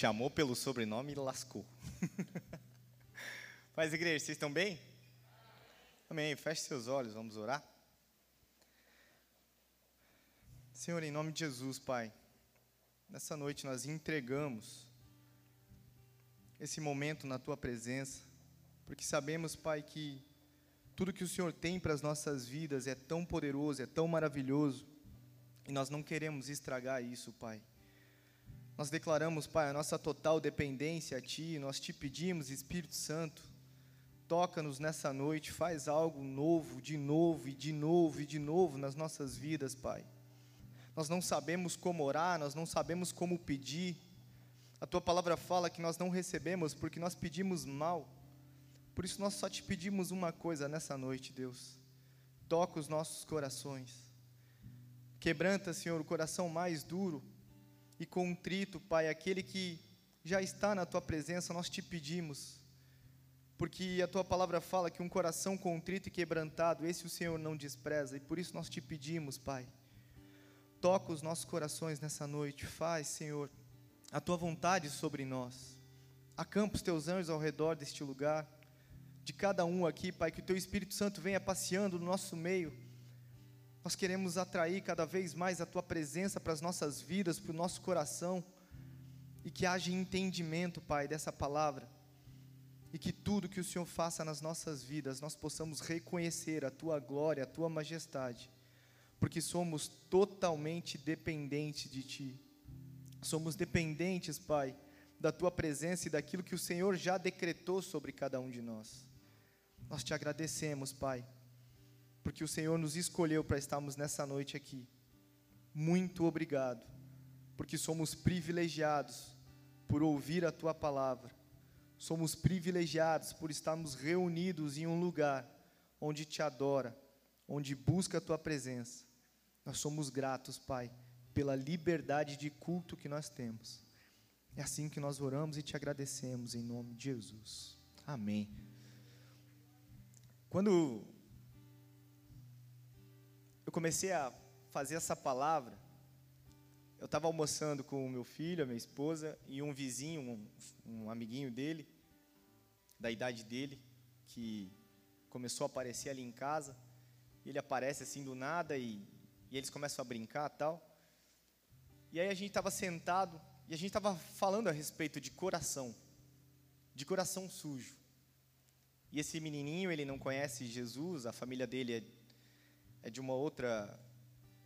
Chamou pelo sobrenome e lascou. Paz, igreja, vocês estão bem? Amém. Feche seus olhos, vamos orar. Senhor, em nome de Jesus, Pai, nessa noite nós entregamos esse momento na Tua presença, porque sabemos, Pai, que tudo que o Senhor tem para as nossas vidas é tão poderoso, é tão maravilhoso, e nós não queremos estragar isso, Pai. Nós declaramos, Pai, a nossa total dependência a Ti, nós te pedimos, Espírito Santo, toca-nos nessa noite, faz algo novo, de novo e de novo e de novo nas nossas vidas, Pai. Nós não sabemos como orar, nós não sabemos como pedir. A Tua palavra fala que nós não recebemos porque nós pedimos mal. Por isso nós só te pedimos uma coisa nessa noite, Deus. Toca os nossos corações. Quebranta, Senhor, o coração mais duro e contrito, Pai, aquele que já está na tua presença, nós te pedimos, porque a tua palavra fala que um coração contrito e quebrantado, esse o Senhor não despreza, e por isso nós te pedimos, Pai, toca os nossos corações nessa noite, faz, Senhor, a tua vontade sobre nós, acampa os teus anjos ao redor deste lugar, de cada um aqui, Pai, que o teu Espírito Santo venha passeando no nosso meio, nós queremos atrair cada vez mais a tua presença para as nossas vidas, para o nosso coração, e que haja entendimento, Pai, dessa palavra, e que tudo que o Senhor faça nas nossas vidas, nós possamos reconhecer a tua glória, a tua majestade, porque somos totalmente dependentes de ti. Somos dependentes, Pai, da tua presença e daquilo que o Senhor já decretou sobre cada um de nós. Nós te agradecemos, Pai porque o Senhor nos escolheu para estarmos nessa noite aqui. Muito obrigado, porque somos privilegiados por ouvir a tua palavra. Somos privilegiados por estarmos reunidos em um lugar onde te adora, onde busca a tua presença. Nós somos gratos, Pai, pela liberdade de culto que nós temos. É assim que nós oramos e te agradecemos em nome de Jesus. Amém. Quando eu comecei a fazer essa palavra, eu estava almoçando com o meu filho, a minha esposa e um vizinho, um, um, amiguinho dele, da idade dele, que começou a aparecer ali em casa. Ele aparece assim do nada e, e eles começam a brincar tal. E aí a gente estava sentado e a gente estava falando a respeito de coração, de coração sujo. E esse menininho, ele não conhece Jesus, a família dele é é de uma outra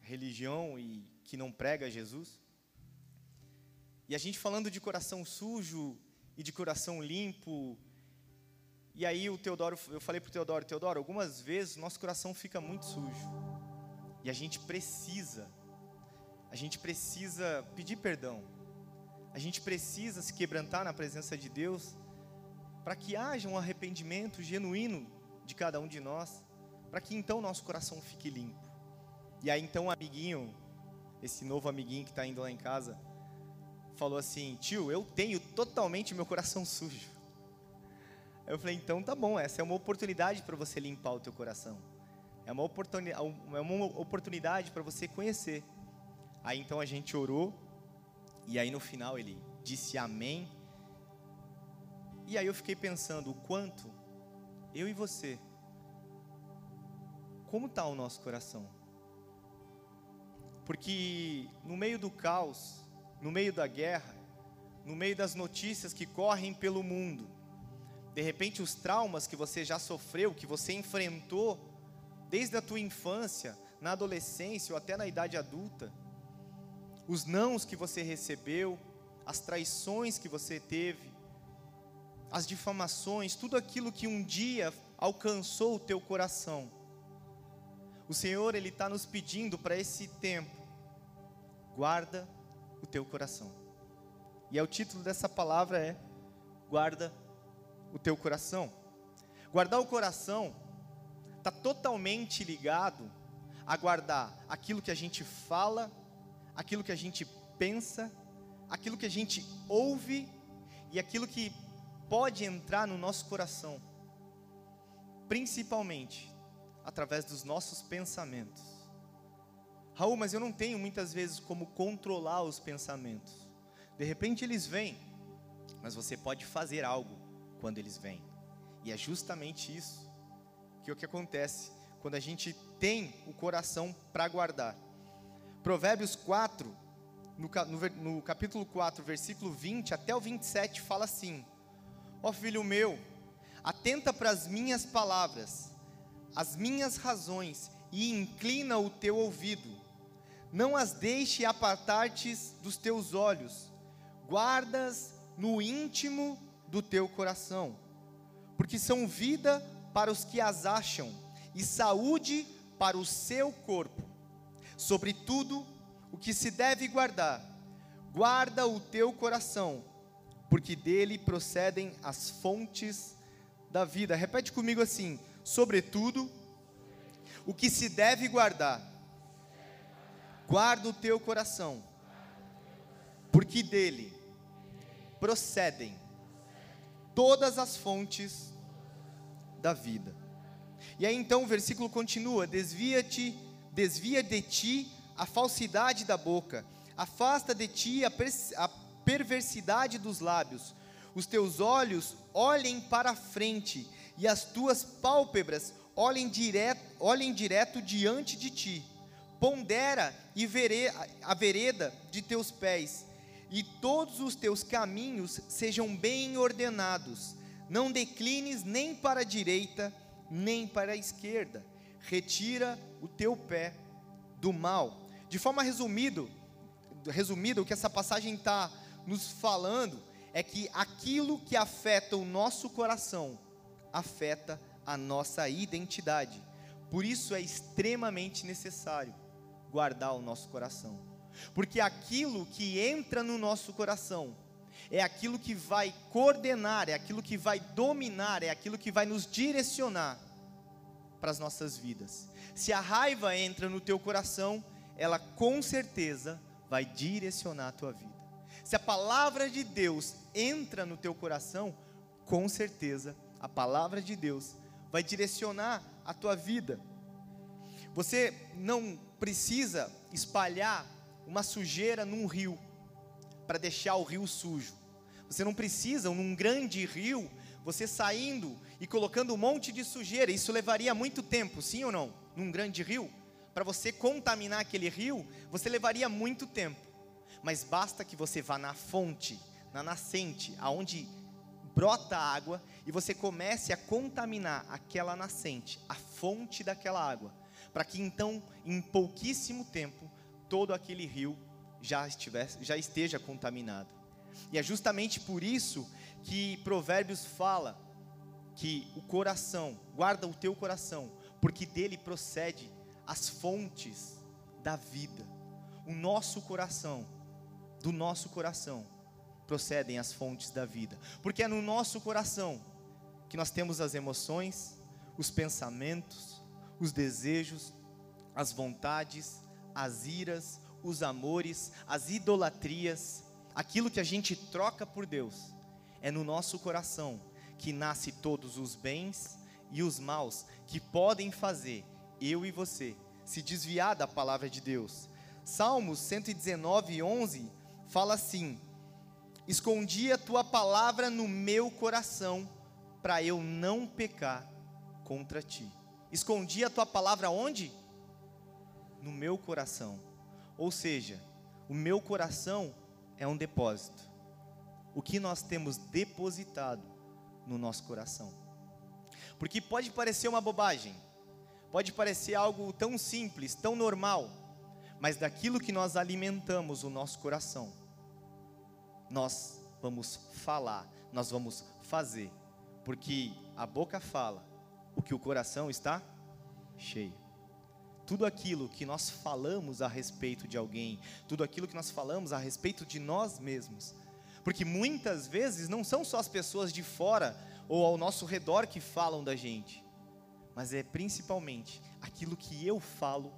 religião e que não prega Jesus. E a gente falando de coração sujo e de coração limpo. E aí o Teodoro, eu falei para o Teodoro, Teodoro, algumas vezes nosso coração fica muito sujo. E a gente precisa, a gente precisa pedir perdão. A gente precisa se quebrantar na presença de Deus para que haja um arrependimento genuíno de cada um de nós para que então nosso coração fique limpo. E aí então o um amiguinho, esse novo amiguinho que está indo lá em casa, falou assim: Tio, eu tenho totalmente meu coração sujo. Eu falei: Então tá bom, essa é uma oportunidade para você limpar o teu coração. É uma, oportuni é uma oportunidade para você conhecer. Aí então a gente orou, e aí no final ele disse amém. E aí eu fiquei pensando o quanto eu e você como está o nosso coração? Porque no meio do caos, no meio da guerra, no meio das notícias que correm pelo mundo, de repente os traumas que você já sofreu, que você enfrentou desde a tua infância, na adolescência ou até na idade adulta, os nãos que você recebeu, as traições que você teve, as difamações, tudo aquilo que um dia alcançou o teu coração o Senhor, Ele está nos pedindo para esse tempo, guarda o teu coração. E é o título dessa palavra é guarda o teu coração. Guardar o coração está totalmente ligado a guardar aquilo que a gente fala, aquilo que a gente pensa, aquilo que a gente ouve e aquilo que pode entrar no nosso coração. Principalmente através dos nossos pensamentos. Raul, mas eu não tenho muitas vezes como controlar os pensamentos. De repente eles vêm, mas você pode fazer algo quando eles vêm. E é justamente isso que é o que acontece quando a gente tem o coração para guardar. Provérbios 4, no, no, no capítulo 4, versículo 20 até o 27, fala assim: Ó oh, filho meu, atenta para as minhas palavras, as minhas razões, e inclina o teu ouvido. Não as deixe apartar-te dos teus olhos, guardas no íntimo do teu coração, porque são vida para os que as acham e saúde para o seu corpo. Sobretudo, o que se deve guardar, guarda o teu coração, porque dele procedem as fontes da vida. Repete comigo assim: sobretudo, o que se deve guardar, guarda o teu coração, porque dele procedem todas as fontes da vida. E aí então o versículo continua: desvia-te, desvia de ti a falsidade da boca, afasta de ti a, a perversidade dos lábios. Os teus olhos olhem para a frente e as tuas pálpebras olhem direto, olhem direto diante de ti. Pondera e vere, a vereda de teus pés, e todos os teus caminhos sejam bem ordenados. Não declines nem para a direita, nem para a esquerda. Retira o teu pé do mal. De forma resumida, resumida o que essa passagem está nos falando é que aquilo que afeta o nosso coração afeta a nossa identidade. Por isso é extremamente necessário guardar o nosso coração. Porque aquilo que entra no nosso coração é aquilo que vai coordenar, é aquilo que vai dominar, é aquilo que vai nos direcionar para as nossas vidas. Se a raiva entra no teu coração, ela com certeza vai direcionar a tua vida. Se a palavra de Deus entra no teu coração, com certeza a palavra de Deus vai direcionar a tua vida. Você não precisa espalhar uma sujeira num rio para deixar o rio sujo. Você não precisa, num grande rio, você saindo e colocando um monte de sujeira. Isso levaria muito tempo, sim ou não? Num grande rio, para você contaminar aquele rio, você levaria muito tempo. Mas basta que você vá na fonte, na nascente, aonde brota água e você comece a contaminar aquela nascente, a fonte daquela água, para que então, em pouquíssimo tempo, todo aquele rio já, estivesse, já esteja contaminado. E é justamente por isso que Provérbios fala que o coração, guarda o teu coração, porque dele procede as fontes da vida. O nosso coração, do nosso coração, procedem as fontes da vida, porque é no nosso coração que nós temos as emoções, os pensamentos, os desejos, as vontades, as iras, os amores, as idolatrias, aquilo que a gente troca por Deus, é no nosso coração que nasce todos os bens e os maus que podem fazer eu e você se desviar da palavra de Deus. Salmos 119, 11 fala assim: Escondi a tua palavra no meu coração, para eu não pecar contra ti. Escondi a tua palavra onde? No meu coração. Ou seja, o meu coração é um depósito. O que nós temos depositado no nosso coração. Porque pode parecer uma bobagem, pode parecer algo tão simples, tão normal, mas daquilo que nós alimentamos o nosso coração, nós vamos falar, nós vamos fazer, porque a boca fala o que o coração está cheio tudo aquilo que nós falamos a respeito de alguém, tudo aquilo que nós falamos a respeito de nós mesmos. Porque muitas vezes não são só as pessoas de fora ou ao nosso redor que falam da gente, mas é principalmente aquilo que eu falo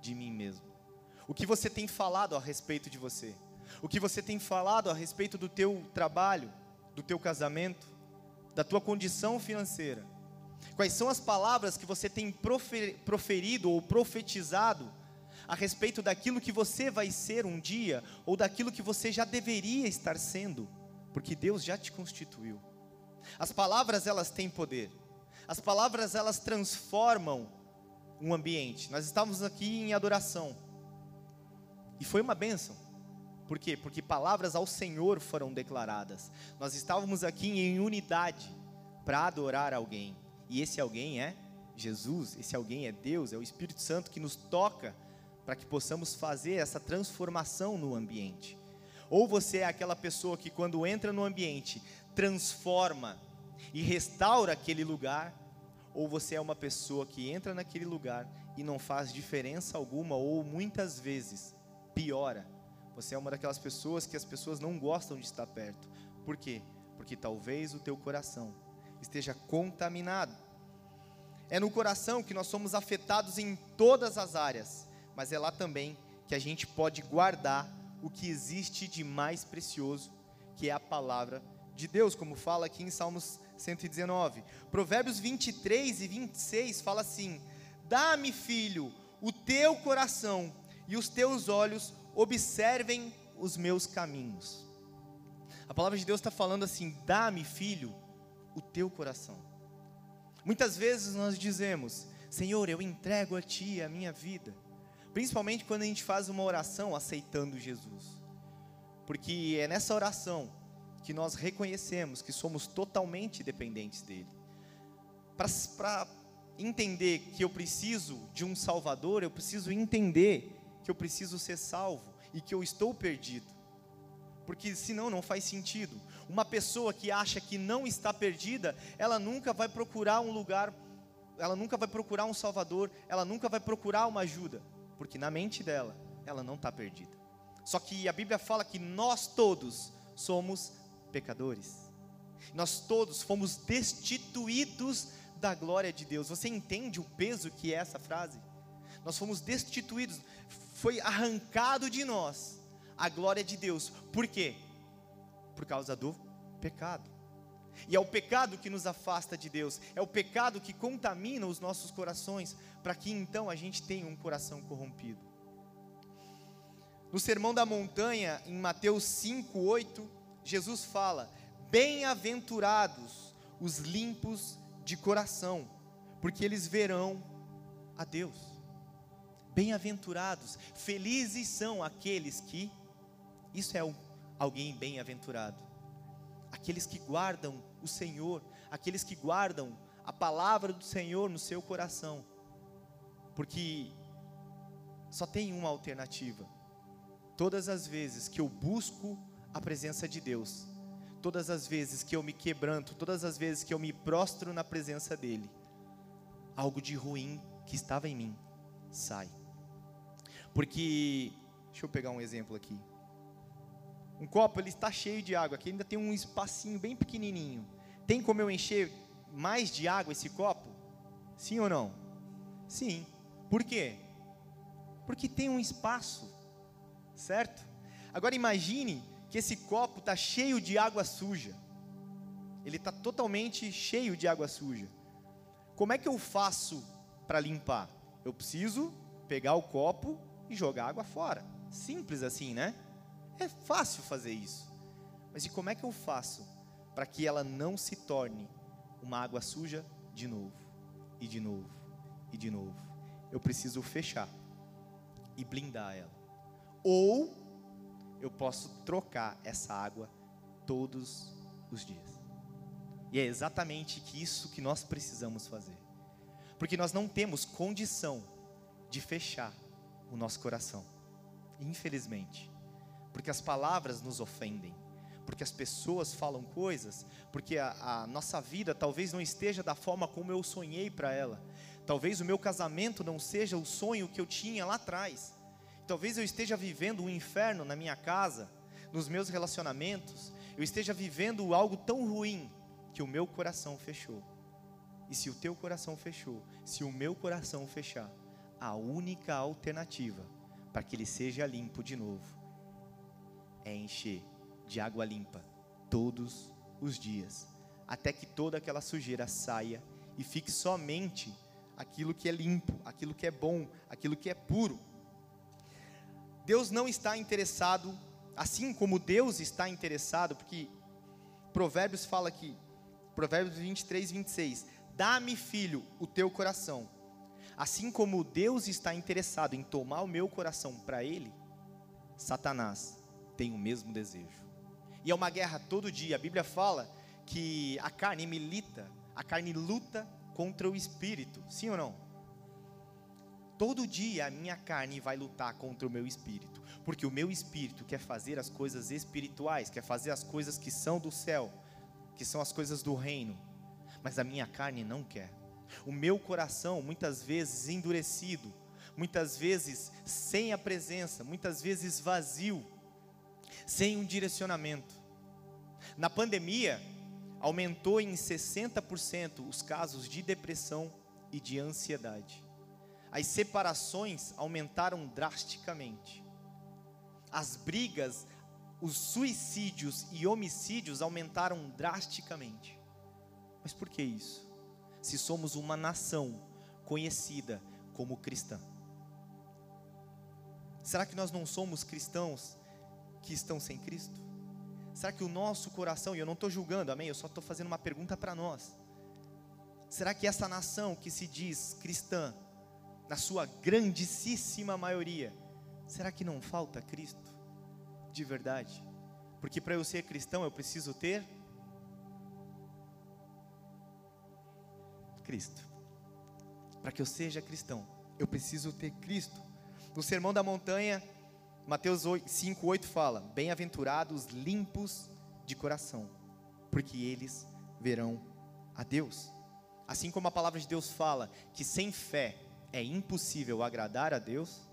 de mim mesmo. O que você tem falado a respeito de você? O que você tem falado a respeito do teu trabalho, do teu casamento, da tua condição financeira? Quais são as palavras que você tem proferido ou profetizado a respeito daquilo que você vai ser um dia ou daquilo que você já deveria estar sendo Porque Deus já te constituiu. As palavras elas têm poder. As palavras elas transformam um ambiente. Nós estávamos aqui em adoração. E foi uma bênção. Por quê? Porque palavras ao Senhor foram declaradas. Nós estávamos aqui em unidade para adorar alguém. E esse alguém é Jesus, esse alguém é Deus, é o Espírito Santo que nos toca para que possamos fazer essa transformação no ambiente. Ou você é aquela pessoa que, quando entra no ambiente, transforma e restaura aquele lugar, ou você é uma pessoa que entra naquele lugar e não faz diferença alguma, ou muitas vezes piora. Você é uma daquelas pessoas que as pessoas não gostam de estar perto. Por quê? Porque talvez o teu coração esteja contaminado. É no coração que nós somos afetados em todas as áreas, mas é lá também que a gente pode guardar o que existe de mais precioso, que é a palavra de Deus, como fala aqui em Salmos 119. Provérbios 23 e 26 fala assim: Dá-me, filho, o teu coração e os teus olhos observem os meus caminhos. A palavra de Deus está falando assim: Dá-me, filho, o teu coração. Muitas vezes nós dizemos: Senhor, eu entrego a Ti a minha vida. Principalmente quando a gente faz uma oração aceitando Jesus. Porque é nessa oração que nós reconhecemos que somos totalmente dependentes dele. Para entender que eu preciso de um Salvador, eu preciso entender que eu preciso ser salvo e que eu estou perdido. Porque senão não faz sentido. Uma pessoa que acha que não está perdida, ela nunca vai procurar um lugar, ela nunca vai procurar um Salvador, ela nunca vai procurar uma ajuda porque na mente dela, ela não está perdida. Só que a Bíblia fala que nós todos somos pecadores. Nós todos fomos destituídos da glória de Deus. Você entende o peso que é essa frase? Nós fomos destituídos, foi arrancado de nós a glória de Deus. Por quê? Por causa do pecado. E é o pecado que nos afasta de Deus, é o pecado que contamina os nossos corações, para que então a gente tenha um coração corrompido. No Sermão da Montanha, em Mateus 5, 8, Jesus fala: Bem-aventurados os limpos de coração, porque eles verão a Deus. Bem-aventurados, felizes são aqueles que, isso é alguém bem-aventurado, aqueles que guardam o Senhor, aqueles que guardam a palavra do Senhor no seu coração, porque só tem uma alternativa. Todas as vezes que eu busco a presença de Deus, todas as vezes que eu me quebranto, todas as vezes que eu me prostro na presença dEle, algo de ruim que estava em mim sai. Porque, deixa eu pegar um exemplo aqui. Um copo ele está cheio de água, aqui ainda tem um espacinho bem pequenininho. Tem como eu encher mais de água esse copo? Sim ou não? Sim. Por quê? Porque tem um espaço, certo? Agora imagine que esse copo está cheio de água suja. Ele está totalmente cheio de água suja. Como é que eu faço para limpar? Eu preciso pegar o copo e jogar água fora. Simples assim, né? É fácil fazer isso. Mas e como é que eu faço para que ela não se torne uma água suja de novo, e de novo, e de novo? Eu preciso fechar e blindar ela. Ou eu posso trocar essa água todos os dias. E é exatamente isso que nós precisamos fazer. Porque nós não temos condição de fechar o nosso coração. Infelizmente porque as palavras nos ofendem, porque as pessoas falam coisas, porque a, a nossa vida talvez não esteja da forma como eu sonhei para ela, talvez o meu casamento não seja o sonho que eu tinha lá atrás, talvez eu esteja vivendo um inferno na minha casa, nos meus relacionamentos, eu esteja vivendo algo tão ruim que o meu coração fechou. E se o teu coração fechou, se o meu coração fechar, a única alternativa para que ele seja limpo de novo é encher de água limpa todos os dias, até que toda aquela sujeira saia e fique somente aquilo que é limpo, aquilo que é bom, aquilo que é puro. Deus não está interessado, assim como Deus está interessado, porque Provérbios fala aqui, Provérbios 23, 26. Dá-me, filho, o teu coração. Assim como Deus está interessado em tomar o meu coração para Ele, Satanás tem o mesmo desejo. E é uma guerra todo dia. A Bíblia fala que a carne milita, a carne luta contra o espírito. Sim ou não? Todo dia a minha carne vai lutar contra o meu espírito, porque o meu espírito quer fazer as coisas espirituais, quer fazer as coisas que são do céu, que são as coisas do reino, mas a minha carne não quer. O meu coração, muitas vezes endurecido, muitas vezes sem a presença, muitas vezes vazio, sem um direcionamento. Na pandemia, aumentou em 60% os casos de depressão e de ansiedade as separações aumentaram drasticamente. As brigas, os suicídios e homicídios aumentaram drasticamente. Mas por que isso? Se somos uma nação conhecida como cristã. Será que nós não somos cristãos que estão sem Cristo? Será que o nosso coração, e eu não estou julgando, amém? Eu só estou fazendo uma pergunta para nós. Será que essa nação que se diz cristã, na sua grandíssima maioria, será que não falta Cristo? De verdade? Porque para eu ser cristão eu preciso ter Cristo. Para que eu seja cristão, eu preciso ter Cristo. No Sermão da Montanha, Mateus 5:8 fala: Bem-aventurados limpos de coração, porque eles verão a Deus. Assim como a palavra de Deus fala que sem fé é impossível agradar a Deus,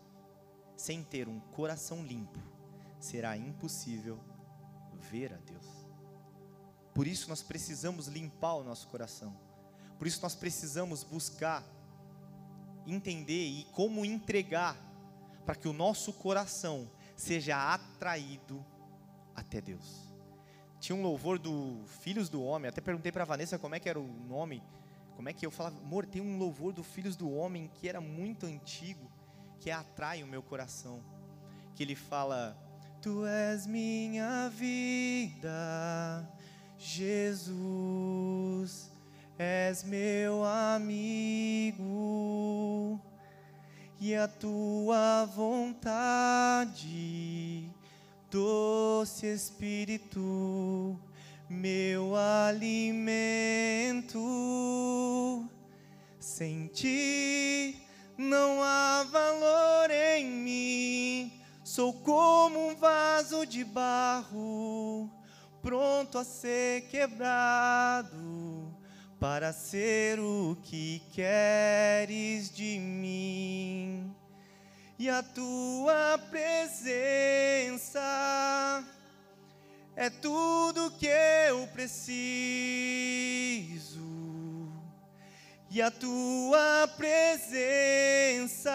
sem ter um coração limpo, será impossível ver a Deus. Por isso nós precisamos limpar o nosso coração. Por isso nós precisamos buscar entender e como entregar para que o nosso coração seja atraído até Deus. Tinha um louvor do Filhos do Homem, até perguntei para Vanessa como é que era o nome como é que eu falava, amor, tem um louvor do Filhos do Homem que era muito antigo, que atrai o meu coração. Que ele fala: Tu és minha vida, Jesus, és meu amigo, e a tua vontade, doce Espírito, meu alimento. Sem ti não há valor em mim. Sou como um vaso de barro, pronto a ser quebrado, para ser o que queres de mim. E a tua presença é tudo que eu preciso, e a tua presença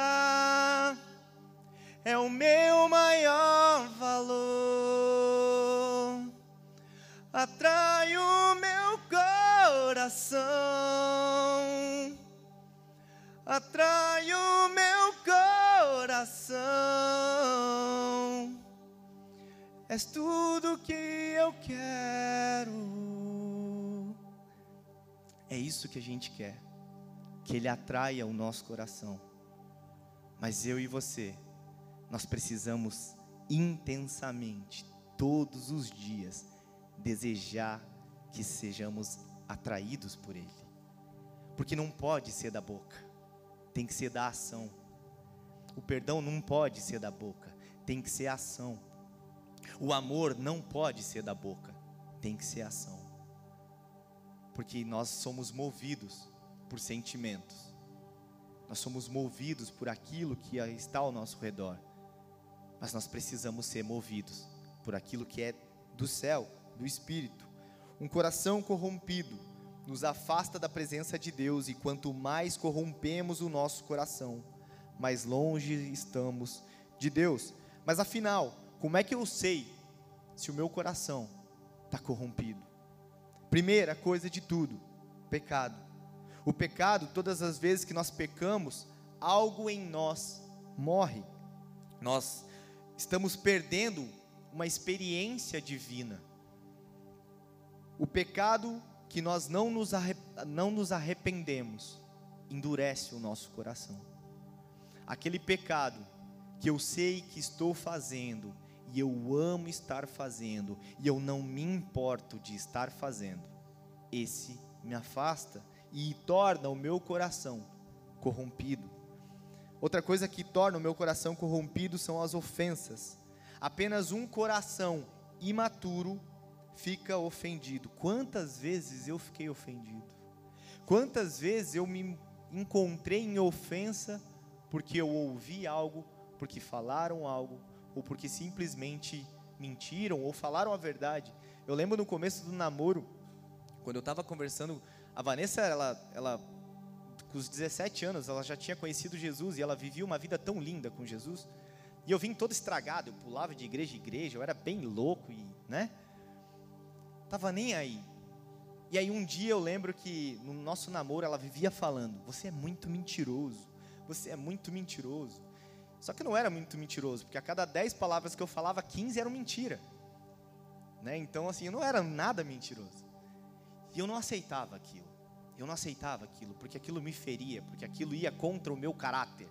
isso que a gente quer. Que Ele atraia o nosso coração. Mas eu e você, nós precisamos intensamente, todos os dias, desejar que sejamos atraídos por Ele. Porque não pode ser da boca, tem que ser da ação. O perdão não pode ser da boca, tem que ser ação. O amor não pode ser da boca, tem que ser ação. Porque nós somos movidos por sentimentos. Nós somos movidos por aquilo que está ao nosso redor. Mas nós precisamos ser movidos por aquilo que é do céu, do espírito. Um coração corrompido nos afasta da presença de Deus e quanto mais corrompemos o nosso coração, mais longe estamos de Deus. Mas afinal, como é que eu sei se o meu coração está corrompido? Primeira coisa de tudo, pecado. O pecado, todas as vezes que nós pecamos, algo em nós morre. Nós estamos perdendo uma experiência divina. O pecado que nós não nos, não nos arrependemos endurece o nosso coração. Aquele pecado que eu sei que estou fazendo e eu amo estar fazendo e eu não me importo de estar fazendo, esse me afasta e torna o meu coração corrompido. Outra coisa que torna o meu coração corrompido são as ofensas. Apenas um coração imaturo fica ofendido. Quantas vezes eu fiquei ofendido? Quantas vezes eu me encontrei em ofensa porque eu ouvi algo, porque falaram algo, ou porque simplesmente mentiram ou falaram a verdade? Eu lembro no começo do namoro, quando eu estava conversando, a Vanessa, ela, ela com os 17 anos, ela já tinha conhecido Jesus e ela vivia uma vida tão linda com Jesus. E eu vim todo estragado, eu pulava de igreja em igreja, eu era bem louco e, né? Tava nem aí. E aí um dia eu lembro que no nosso namoro ela vivia falando: "Você é muito mentiroso. Você é muito mentiroso". Só que não era muito mentiroso, porque a cada 10 palavras que eu falava, 15 eram mentira. Né? Então assim, eu não era nada mentiroso. E eu não aceitava aquilo. Eu não aceitava aquilo, porque aquilo me feria, porque aquilo ia contra o meu caráter.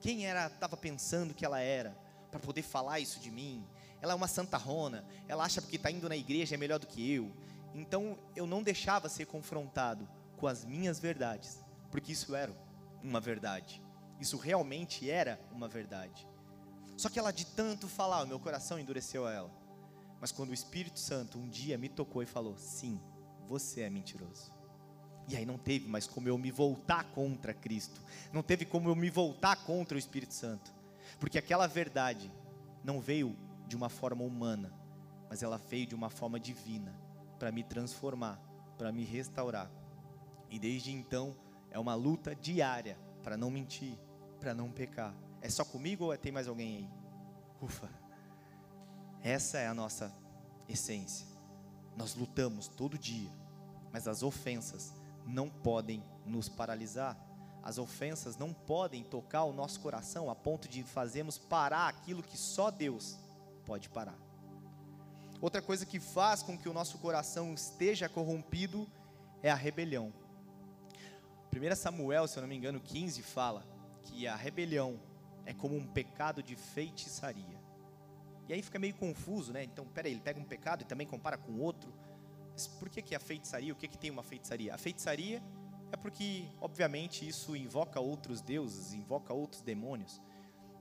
Quem era estava pensando que ela era para poder falar isso de mim? Ela é uma santarrona, ela acha que está indo na igreja é melhor do que eu. Então eu não deixava ser confrontado com as minhas verdades, porque isso era uma verdade. Isso realmente era uma verdade. Só que ela de tanto falar, o meu coração endureceu a ela. Mas quando o Espírito Santo um dia me tocou e falou: "Sim, você é mentiroso". E aí não teve mais como eu me voltar contra Cristo. Não teve como eu me voltar contra o Espírito Santo. Porque aquela verdade não veio de uma forma humana, mas ela veio de uma forma divina para me transformar, para me restaurar. E desde então é uma luta diária para não mentir, para não pecar. É só comigo ou tem mais alguém aí? Ufa. Essa é a nossa essência. Nós lutamos todo dia, mas as ofensas não podem nos paralisar. As ofensas não podem tocar o nosso coração a ponto de fazermos parar aquilo que só Deus pode parar. Outra coisa que faz com que o nosso coração esteja corrompido é a rebelião. 1 Samuel, se eu não me engano, 15 fala que a rebelião é como um pecado de feitiçaria. E aí fica meio confuso, né? Então, peraí, ele pega um pecado e também compara com outro. Mas por que, que a feitiçaria? O que, que tem uma feitiçaria? A feitiçaria é porque, obviamente, isso invoca outros deuses, invoca outros demônios.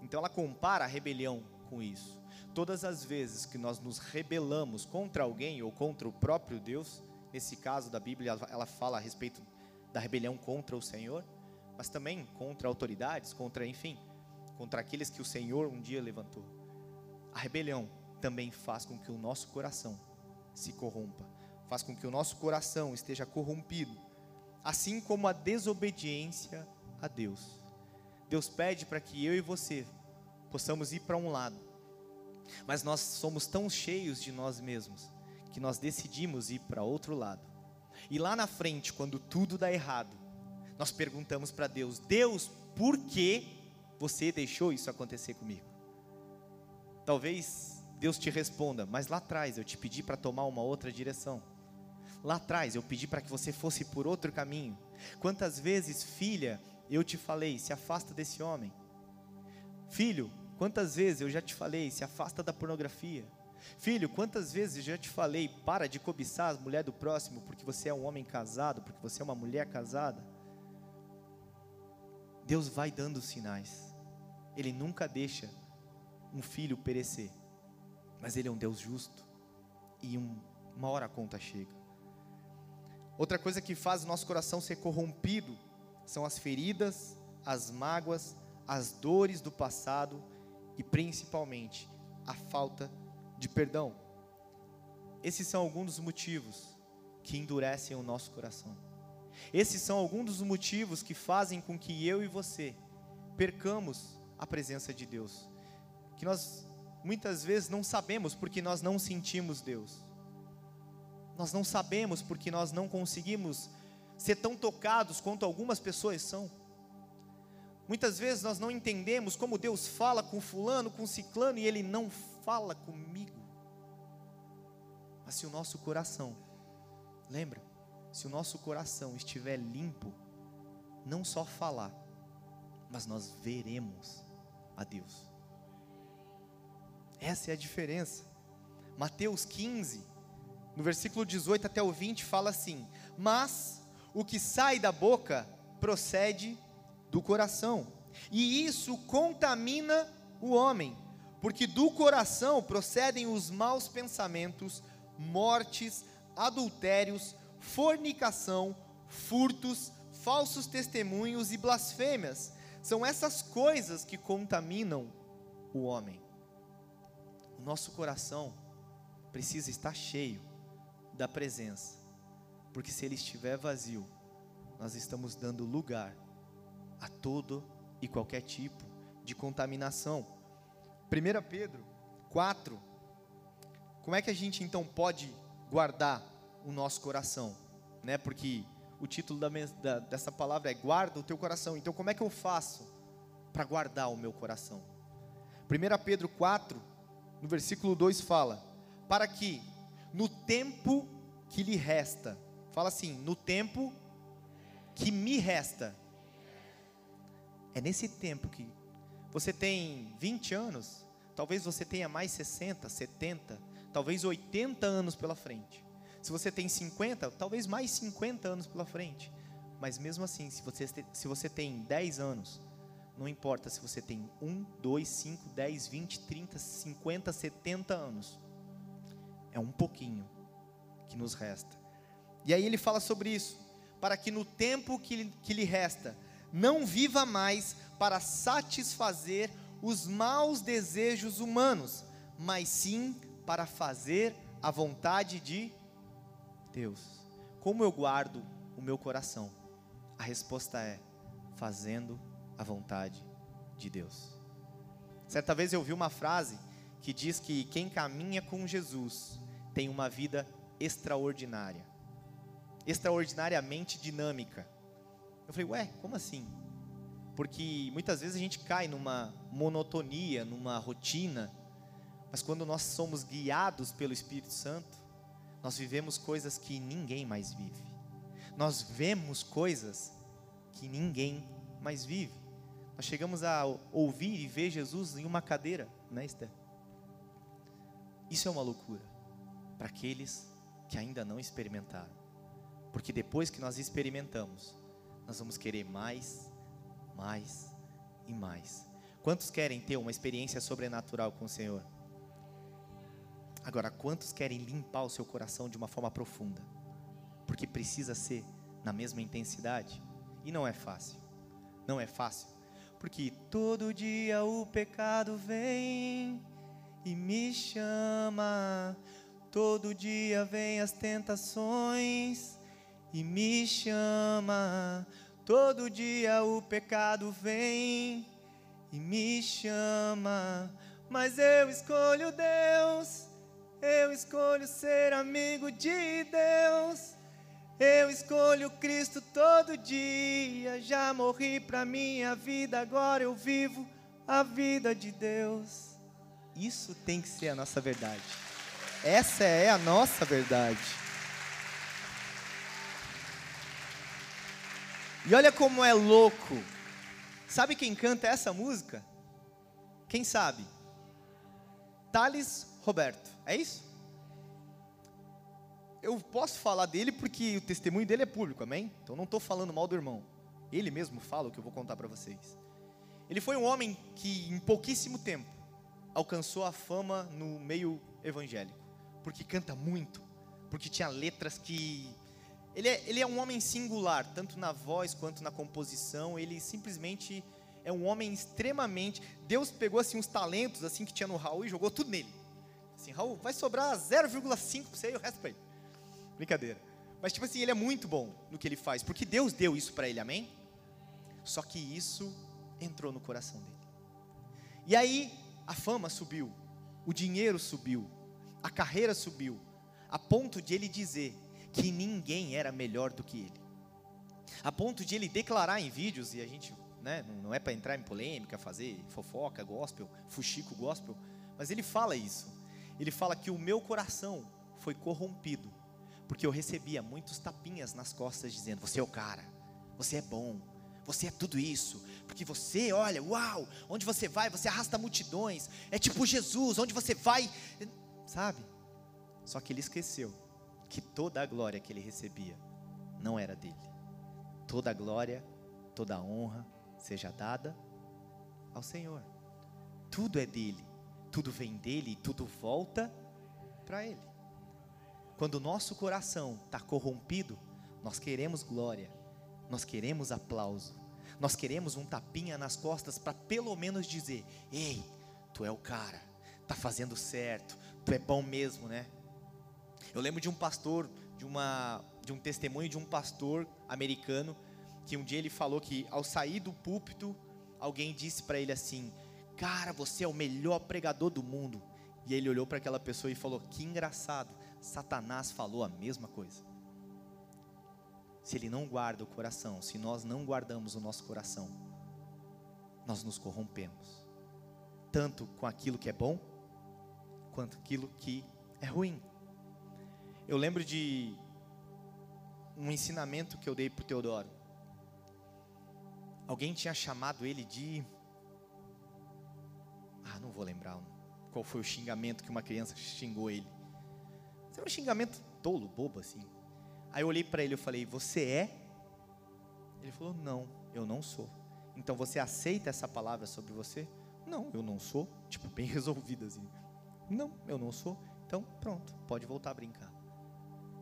Então ela compara a rebelião com isso. Todas as vezes que nós nos rebelamos contra alguém ou contra o próprio Deus, nesse caso da Bíblia, ela fala a respeito da rebelião contra o Senhor, mas também contra autoridades, contra, enfim, contra aqueles que o Senhor um dia levantou. A rebelião também faz com que o nosso coração se corrompa faz com que o nosso coração esteja corrompido, assim como a desobediência a Deus. Deus pede para que eu e você possamos ir para um lado, mas nós somos tão cheios de nós mesmos que nós decidimos ir para outro lado. E lá na frente, quando tudo dá errado, nós perguntamos para Deus: Deus, por que você deixou isso acontecer comigo? Talvez Deus te responda, mas lá atrás eu te pedi para tomar uma outra direção. Lá atrás eu pedi para que você fosse por outro caminho. Quantas vezes, filha, eu te falei, se afasta desse homem. Filho, quantas vezes eu já te falei, se afasta da pornografia. Filho, quantas vezes eu já te falei, para de cobiçar a mulher do próximo, porque você é um homem casado, porque você é uma mulher casada. Deus vai dando sinais. Ele nunca deixa um filho perecer. Mas Ele é um Deus justo. E um, uma hora a conta chega. Outra coisa que faz o nosso coração ser corrompido são as feridas, as mágoas, as dores do passado e principalmente a falta de perdão. Esses são alguns dos motivos que endurecem o nosso coração. Esses são alguns dos motivos que fazem com que eu e você percamos a presença de Deus. Que nós muitas vezes não sabemos porque nós não sentimos Deus. Nós não sabemos porque nós não conseguimos ser tão tocados quanto algumas pessoas são. Muitas vezes nós não entendemos como Deus fala com fulano, com ciclano e ele não fala comigo. Mas se o nosso coração Lembra? Se o nosso coração estiver limpo, não só falar, mas nós veremos a Deus. Essa é a diferença. Mateus 15, no versículo 18 até o 20, fala assim: Mas o que sai da boca procede do coração, e isso contamina o homem, porque do coração procedem os maus pensamentos, mortes, adultérios, fornicação, furtos, falsos testemunhos e blasfêmias. São essas coisas que contaminam o homem. O nosso coração precisa estar cheio da presença, porque se ele estiver vazio, nós estamos dando lugar a todo e qualquer tipo de contaminação. 1 Pedro 4. Como é que a gente então pode guardar o nosso coração? Né? Porque o título da, da, dessa palavra é guarda o teu coração. Então, como é que eu faço para guardar o meu coração? 1 Pedro 4, no versículo 2 fala: Para que no tempo que lhe resta, fala assim, no tempo que me resta, é nesse tempo que você tem 20 anos, talvez você tenha mais 60, 70, talvez 80 anos pela frente. Se você tem 50, talvez mais 50 anos pela frente. Mas mesmo assim, se você, se você tem 10 anos, não importa se você tem 1, 2, 5, 10, 20, 30, 50, 70 anos. É um pouquinho que nos resta. E aí ele fala sobre isso. Para que no tempo que, que lhe resta, não viva mais para satisfazer os maus desejos humanos, mas sim para fazer a vontade de Deus. Como eu guardo o meu coração? A resposta é fazendo a vontade de Deus. Certa vez eu vi uma frase que diz que quem caminha com Jesus tem uma vida extraordinária, extraordinariamente dinâmica. Eu falei, ué, como assim? Porque muitas vezes a gente cai numa monotonia, numa rotina, mas quando nós somos guiados pelo Espírito Santo, nós vivemos coisas que ninguém mais vive. Nós vemos coisas que ninguém mais vive. Nós chegamos a ouvir e ver Jesus em uma cadeira, né, Esther? Isso é uma loucura para aqueles que ainda não experimentaram. Porque depois que nós experimentamos, nós vamos querer mais, mais e mais. Quantos querem ter uma experiência sobrenatural com o Senhor? Agora, quantos querem limpar o seu coração de uma forma profunda? Porque precisa ser na mesma intensidade. E não é fácil. Não é fácil. Porque todo dia o pecado vem e me chama. Todo dia vem as tentações e me chama. Todo dia o pecado vem e me chama. Mas eu escolho Deus eu escolho ser amigo de Deus. Eu escolho Cristo todo dia. Já morri para minha vida, agora eu vivo a vida de Deus. Isso tem que ser a nossa verdade. Essa é a nossa verdade. E olha como é louco. Sabe quem canta essa música? Quem sabe? Thales Roberto. É isso? Eu posso falar dele porque o testemunho dele é público, amém? Então não estou falando mal do irmão. Ele mesmo fala o que eu vou contar para vocês. Ele foi um homem que, em pouquíssimo tempo, alcançou a fama no meio evangélico. Porque canta muito, porque tinha letras que. Ele é, ele é um homem singular, tanto na voz quanto na composição. Ele simplesmente é um homem extremamente. Deus pegou assim uns talentos assim que tinha no Raul e jogou tudo nele. Assim, Raul, vai sobrar 0,5 para você e o resto para ele. Brincadeira. Mas, tipo assim, ele é muito bom no que ele faz, porque Deus deu isso para ele, amém? Só que isso entrou no coração dele. E aí, a fama subiu, o dinheiro subiu, a carreira subiu, a ponto de ele dizer que ninguém era melhor do que ele. A ponto de ele declarar em vídeos, e a gente, né, não é para entrar em polêmica, fazer fofoca, gospel, fuxico gospel, mas ele fala isso ele fala que o meu coração foi corrompido porque eu recebia muitos tapinhas nas costas dizendo: Você é o cara, você é bom, você é tudo isso, porque você, olha, uau, onde você vai, você arrasta multidões, é tipo Jesus, onde você vai, sabe? Só que ele esqueceu que toda a glória que ele recebia não era dele, toda a glória, toda a honra seja dada ao Senhor, tudo é dele, tudo vem dele e tudo volta para ele. Quando o nosso coração está corrompido, nós queremos glória, nós queremos aplauso, nós queremos um tapinha nas costas para pelo menos dizer: Ei, tu é o cara, tá fazendo certo, tu é bom mesmo, né? Eu lembro de um pastor, de uma de um testemunho de um pastor americano que um dia ele falou que ao sair do púlpito, alguém disse para ele assim: "Cara, você é o melhor pregador do mundo". E ele olhou para aquela pessoa e falou: "Que engraçado. Satanás falou a mesma coisa. Se ele não guarda o coração, se nós não guardamos o nosso coração, nós nos corrompemos, tanto com aquilo que é bom, quanto aquilo que é ruim. Eu lembro de um ensinamento que eu dei para o Teodoro. Alguém tinha chamado ele de. Ah, não vou lembrar qual foi o xingamento que uma criança xingou ele. Era um xingamento tolo, bobo assim. Aí eu olhei para ele e falei: Você é? Ele falou: Não, eu não sou. Então você aceita essa palavra sobre você? Não, eu não sou. Tipo, bem resolvido assim. Não, eu não sou. Então, pronto, pode voltar a brincar.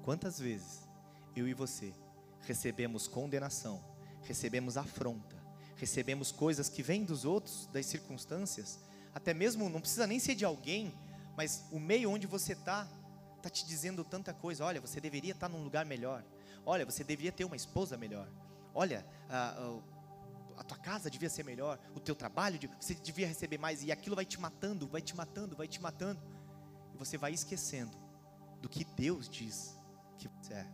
Quantas vezes eu e você recebemos condenação, recebemos afronta, recebemos coisas que vêm dos outros, das circunstâncias, até mesmo não precisa nem ser de alguém, mas o meio onde você está está te dizendo tanta coisa. Olha, você deveria estar tá num lugar melhor. Olha, você deveria ter uma esposa melhor. Olha, a, a, a tua casa devia ser melhor. O teu trabalho, você devia receber mais. E aquilo vai te matando, vai te matando, vai te matando. E você vai esquecendo do que Deus diz que você é.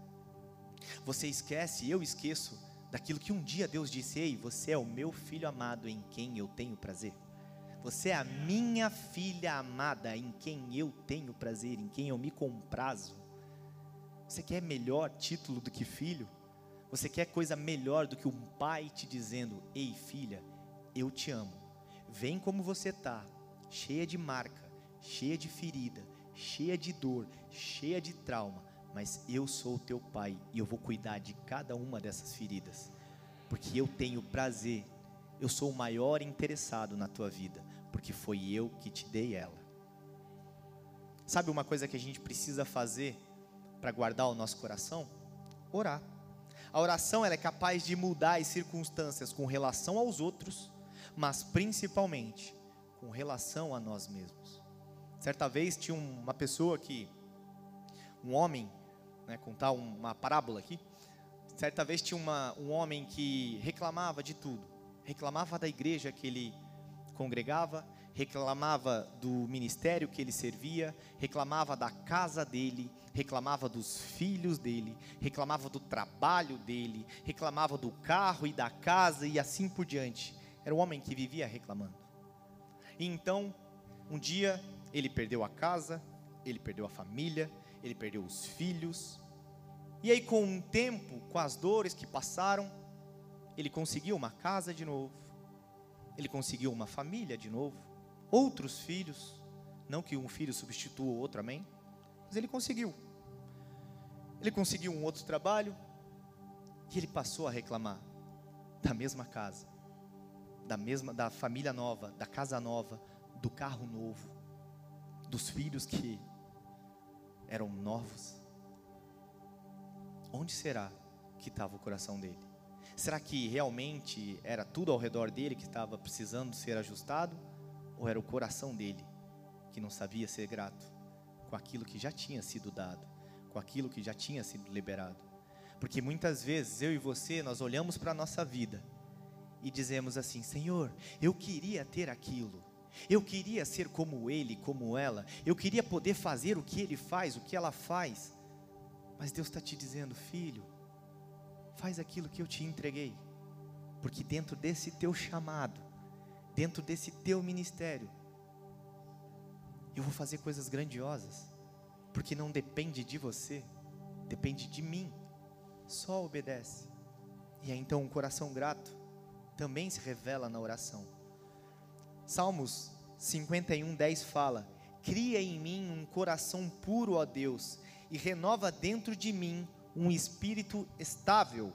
Você esquece, eu esqueço daquilo que um dia Deus disse: Ei, você é o meu filho amado em quem eu tenho prazer. Você é a minha filha amada, em quem eu tenho prazer, em quem eu me comprazo. Você quer melhor título do que filho? Você quer coisa melhor do que um pai te dizendo: Ei, filha, eu te amo. Vem como você está, cheia de marca, cheia de ferida, cheia de dor, cheia de trauma, mas eu sou o teu pai e eu vou cuidar de cada uma dessas feridas, porque eu tenho prazer, eu sou o maior interessado na tua vida porque foi eu que te dei ela. Sabe uma coisa que a gente precisa fazer para guardar o nosso coração? Orar. A oração ela é capaz de mudar as circunstâncias com relação aos outros, mas principalmente com relação a nós mesmos. Certa vez tinha uma pessoa que, um homem, né, contar uma parábola aqui. Certa vez tinha uma, um homem que reclamava de tudo, reclamava da igreja que ele congregava, reclamava do ministério que ele servia, reclamava da casa dele, reclamava dos filhos dele, reclamava do trabalho dele, reclamava do carro e da casa e assim por diante. Era um homem que vivia reclamando. E então, um dia, ele perdeu a casa, ele perdeu a família, ele perdeu os filhos. E aí, com o tempo, com as dores que passaram, ele conseguiu uma casa de novo, ele conseguiu uma família de novo, outros filhos, não que um filho substitua o outro, amém? Mas ele conseguiu. Ele conseguiu um outro trabalho e ele passou a reclamar da mesma casa, da mesma da família nova, da casa nova, do carro novo, dos filhos que eram novos. Onde será que estava o coração dele? Será que realmente era tudo ao redor dele que estava precisando ser ajustado? Ou era o coração dele que não sabia ser grato com aquilo que já tinha sido dado, com aquilo que já tinha sido liberado? Porque muitas vezes eu e você, nós olhamos para a nossa vida e dizemos assim: Senhor, eu queria ter aquilo. Eu queria ser como ele, como ela. Eu queria poder fazer o que ele faz, o que ela faz. Mas Deus está te dizendo, filho, faz aquilo que eu te entreguei, porque dentro desse teu chamado, dentro desse teu ministério, eu vou fazer coisas grandiosas, porque não depende de você, depende de mim. Só obedece. E aí então um coração grato também se revela na oração. Salmos 51, 10 fala: Cria em mim um coração puro, ó Deus, e renova dentro de mim um espírito estável.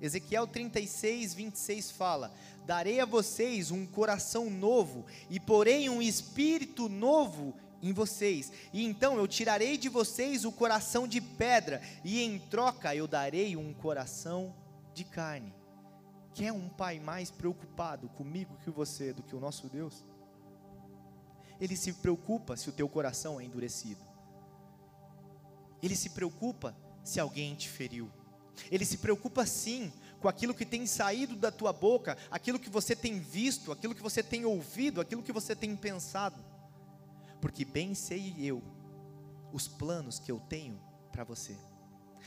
Ezequiel 36, 26 fala: Darei a vocês um coração novo, e porei um espírito novo em vocês. E então eu tirarei de vocês o coração de pedra, e em troca eu darei um coração de carne. Quer um pai mais preocupado comigo que você do que o nosso Deus? Ele se preocupa se o teu coração é endurecido. Ele se preocupa se alguém te feriu. Ele se preocupa sim com aquilo que tem saído da tua boca, aquilo que você tem visto, aquilo que você tem ouvido, aquilo que você tem pensado. Porque bem sei eu os planos que eu tenho para você.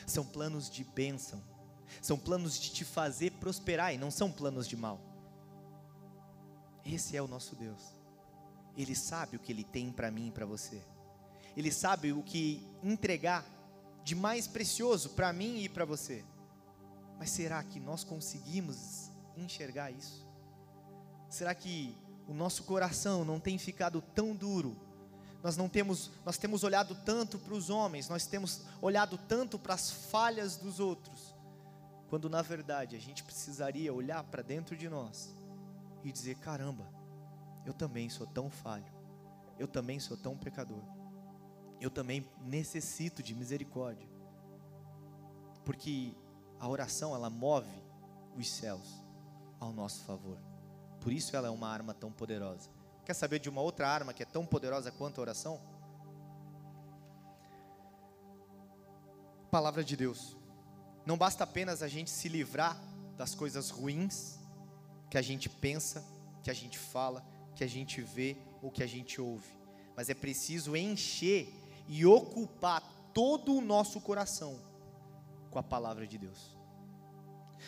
São planos de bênção, são planos de te fazer prosperar e não são planos de mal. Esse é o nosso Deus. Ele sabe o que ele tem para mim e para você. Ele sabe o que entregar de mais precioso para mim e para você. Mas será que nós conseguimos enxergar isso? Será que o nosso coração não tem ficado tão duro? Nós não temos, nós temos olhado tanto para os homens, nós temos olhado tanto para as falhas dos outros, quando na verdade a gente precisaria olhar para dentro de nós e dizer: caramba, eu também sou tão falho, eu também sou tão pecador eu também necessito de misericórdia. Porque a oração ela move os céus ao nosso favor. Por isso ela é uma arma tão poderosa. Quer saber de uma outra arma que é tão poderosa quanto a oração? Palavra de Deus. Não basta apenas a gente se livrar das coisas ruins que a gente pensa, que a gente fala, que a gente vê ou que a gente ouve, mas é preciso encher e ocupar todo o nosso coração com a palavra de Deus.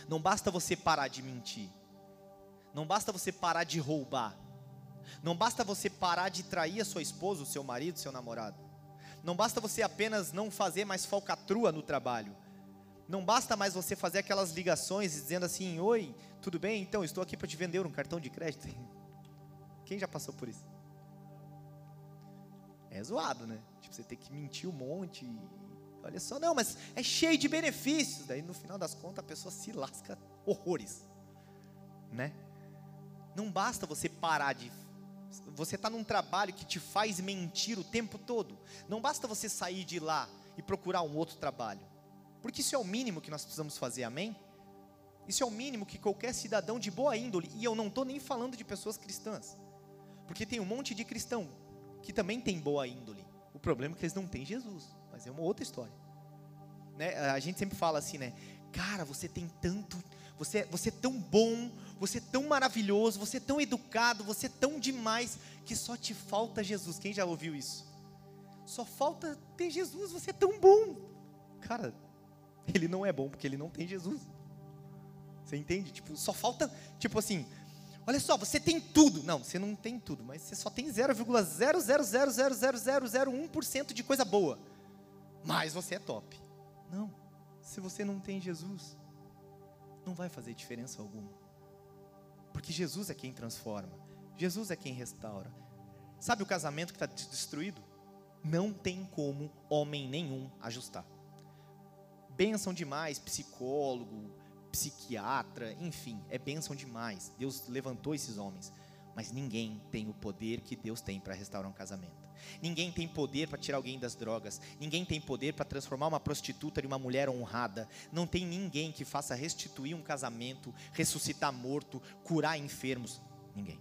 Não basta você parar de mentir, não basta você parar de roubar, não basta você parar de trair a sua esposa, o seu marido, seu namorado, não basta você apenas não fazer mais falcatrua no trabalho, não basta mais você fazer aquelas ligações dizendo assim: Oi, tudo bem? Então, estou aqui para te vender um cartão de crédito. Quem já passou por isso? É zoado, né? Tipo, você tem que mentir um monte. Olha só, não, mas é cheio de benefícios. Daí no final das contas a pessoa se lasca horrores, né? Não basta você parar de. Você está num trabalho que te faz mentir o tempo todo. Não basta você sair de lá e procurar um outro trabalho. Porque isso é o mínimo que nós precisamos fazer, amém? Isso é o mínimo que qualquer cidadão de boa índole, e eu não estou nem falando de pessoas cristãs, porque tem um monte de cristão que também tem boa índole, o problema é que eles não têm Jesus, mas é uma outra história. Né? A gente sempre fala assim, né? Cara, você tem tanto, você, você é tão bom, você é tão maravilhoso, você é tão educado, você é tão demais, que só te falta Jesus. Quem já ouviu isso? Só falta ter Jesus, você é tão bom. Cara, ele não é bom porque ele não tem Jesus. Você entende? Tipo, só falta, tipo assim, Olha só, você tem tudo. Não, você não tem tudo, mas você só tem 0,0000001% de coisa boa. Mas você é top. Não. Se você não tem Jesus, não vai fazer diferença alguma. Porque Jesus é quem transforma. Jesus é quem restaura. Sabe o casamento que está destruído? Não tem como homem nenhum ajustar. Bênção demais, psicólogo, psiquiatra, enfim, é bênção demais. Deus levantou esses homens, mas ninguém tem o poder que Deus tem para restaurar um casamento. Ninguém tem poder para tirar alguém das drogas. Ninguém tem poder para transformar uma prostituta em uma mulher honrada. Não tem ninguém que faça restituir um casamento, ressuscitar morto, curar enfermos. Ninguém.